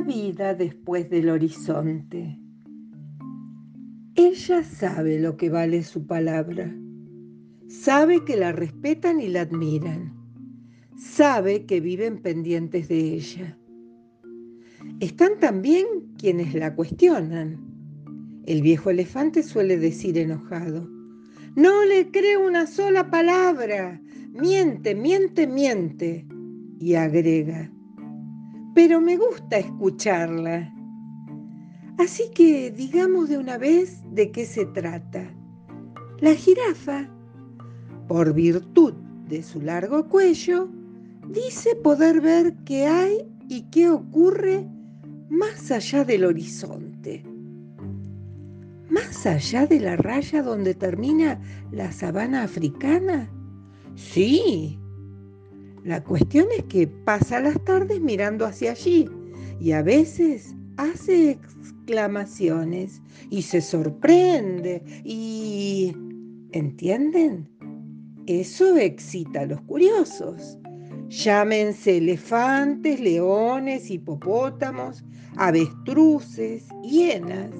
Vida después del horizonte. Ella sabe lo que vale su palabra. Sabe que la respetan y la admiran. Sabe que viven pendientes de ella. Están también quienes la cuestionan. El viejo elefante suele decir enojado, no le creo una sola palabra, miente, miente, miente. Y agrega, pero me gusta escucharla. Así que digamos de una vez de qué se trata. La jirafa, por virtud de su largo cuello, dice poder ver qué hay y qué ocurre más allá del horizonte. ¿Más allá de la raya donde termina la sabana africana? Sí, la cuestión es que pasa las tardes mirando hacia allí y a veces hace exclamaciones y se sorprende y... ¿Entienden? Eso excita a los curiosos. Llámense elefantes, leones, hipopótamos, avestruces, hienas.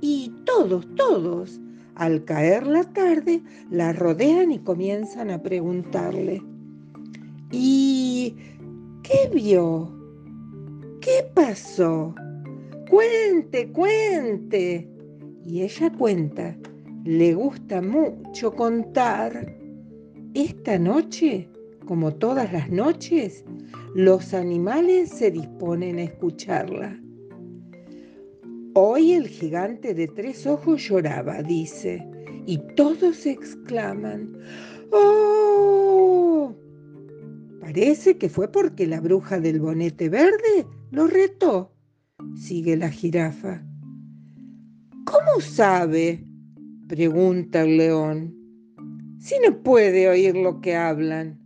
Y todos, todos, al caer la tarde, la rodean y comienzan a preguntarle. ¿Y qué vio? ¿Qué pasó? Cuente, cuente. Y ella cuenta, le gusta mucho contar. Esta noche, como todas las noches, los animales se disponen a escucharla. Hoy el gigante de tres ojos lloraba, dice, y todos exclaman, ¡Oh! Parece que fue porque la bruja del bonete verde lo retó, sigue la jirafa. ¿Cómo sabe? pregunta el león. Si no puede oír lo que hablan.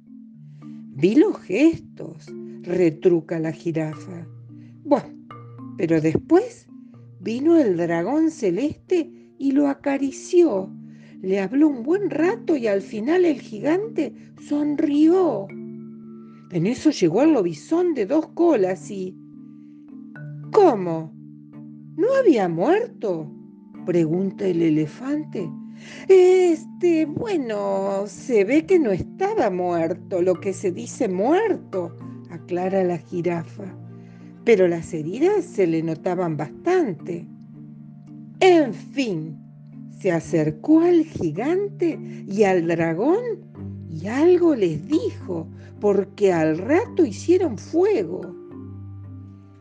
Vi los gestos, retruca la jirafa. Bueno, pero después vino el dragón celeste y lo acarició. Le habló un buen rato y al final el gigante sonrió. En eso llegó el lobizón de dos colas y... ¿Cómo? ¿No había muerto? pregunta el elefante. Este, bueno, se ve que no estaba muerto, lo que se dice muerto, aclara la jirafa. Pero las heridas se le notaban bastante. En fin, se acercó al gigante y al dragón y algo les dijo, porque al rato hicieron fuego.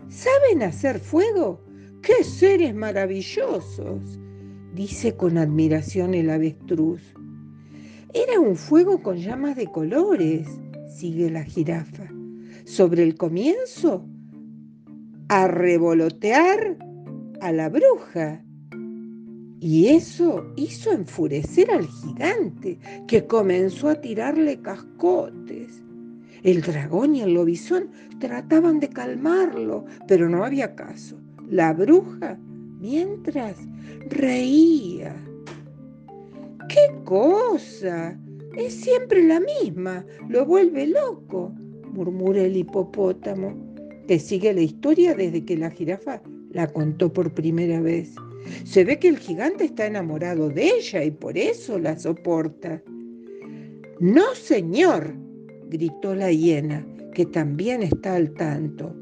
¿Saben hacer fuego? ¡Qué seres maravillosos! dice con admiración el avestruz. Era un fuego con llamas de colores, sigue la jirafa. Sobre el comienzo, a revolotear a la bruja y eso hizo enfurecer al gigante, que comenzó a tirarle cascotes. El dragón y el lobizón trataban de calmarlo, pero no había caso. La bruja, mientras, reía. ¡Qué cosa! Es siempre la misma, lo vuelve loco, murmura el hipopótamo, que sigue la historia desde que la jirafa la contó por primera vez. Se ve que el gigante está enamorado de ella y por eso la soporta. No, señor, gritó la hiena, que también está al tanto.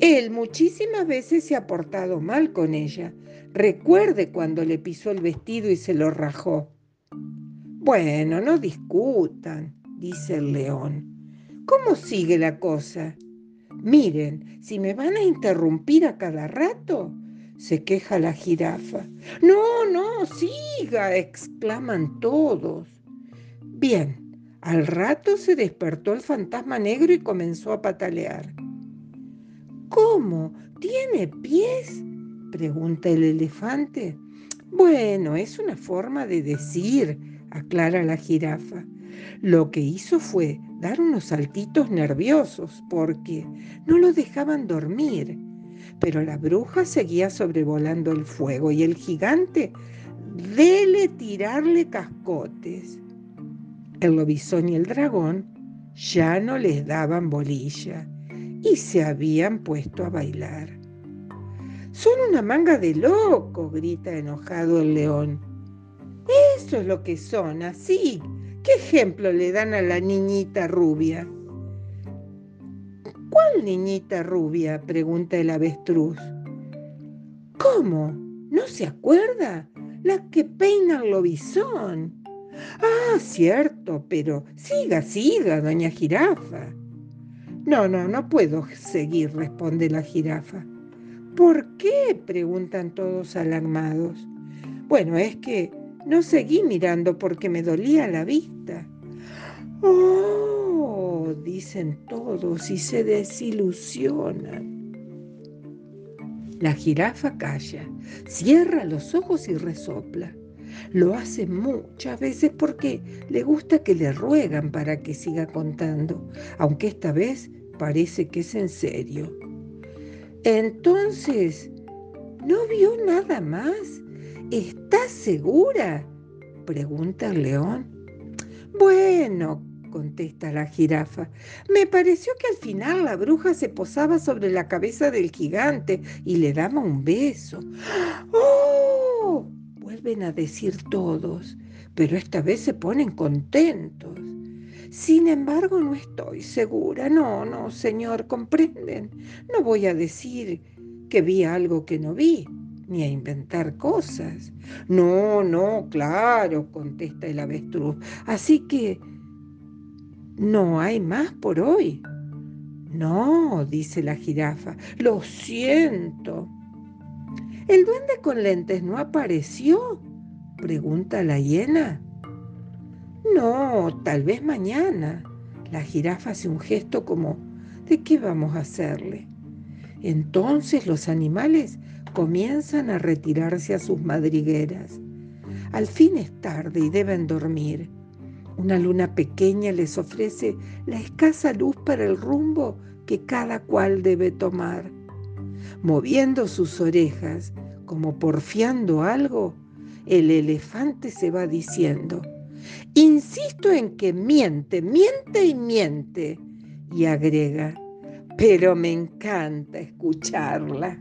Él muchísimas veces se ha portado mal con ella. Recuerde cuando le pisó el vestido y se lo rajó. Bueno, no discutan, dice el león. ¿Cómo sigue la cosa? Miren, si me van a interrumpir a cada rato, se queja la jirafa. No, no, siga, exclaman todos. Bien, al rato se despertó el fantasma negro y comenzó a patalear. ¿Cómo? ¿Tiene pies? pregunta el elefante. Bueno, es una forma de decir, aclara la jirafa. Lo que hizo fue dar unos saltitos nerviosos porque no lo dejaban dormir pero la bruja seguía sobrevolando el fuego y el gigante dele tirarle cascotes. El lobizón y el dragón ya no les daban bolilla y se habían puesto a bailar. Son una manga de locos, grita enojado el león. Eso es lo que son, así. ¿Qué ejemplo le dan a la niñita rubia? ¿Cuál niñita rubia? pregunta el avestruz. ¿Cómo? ¿No se acuerda? La que peina el lobizón. Ah, cierto, pero siga, siga, doña jirafa. No, no, no puedo seguir, responde la jirafa. ¿Por qué? preguntan todos alarmados. Bueno, es que no seguí mirando porque me dolía la vista. Oh, dicen todos y se desilusionan. La jirafa calla, cierra los ojos y resopla. Lo hace muchas veces porque le gusta que le ruegan para que siga contando, aunque esta vez parece que es en serio. Entonces, ¿no vio nada más? ¿Estás segura? pregunta el león. Bueno, contesta la jirafa. Me pareció que al final la bruja se posaba sobre la cabeza del gigante y le daba un beso. ¡Oh! Vuelven a decir todos, pero esta vez se ponen contentos. Sin embargo, no estoy segura. No, no, señor, comprenden. No voy a decir que vi algo que no vi, ni a inventar cosas. No, no, claro, contesta el avestruz. Así que no hay más por hoy. No, dice la jirafa, lo siento. ¿El duende con lentes no apareció? pregunta la hiena. No, tal vez mañana. La jirafa hace un gesto como, ¿de qué vamos a hacerle? Entonces los animales comienzan a retirarse a sus madrigueras. Al fin es tarde y deben dormir. Una luna pequeña les ofrece la escasa luz para el rumbo que cada cual debe tomar. Moviendo sus orejas, como porfiando algo, el elefante se va diciendo, insisto en que miente, miente y miente, y agrega, pero me encanta escucharla.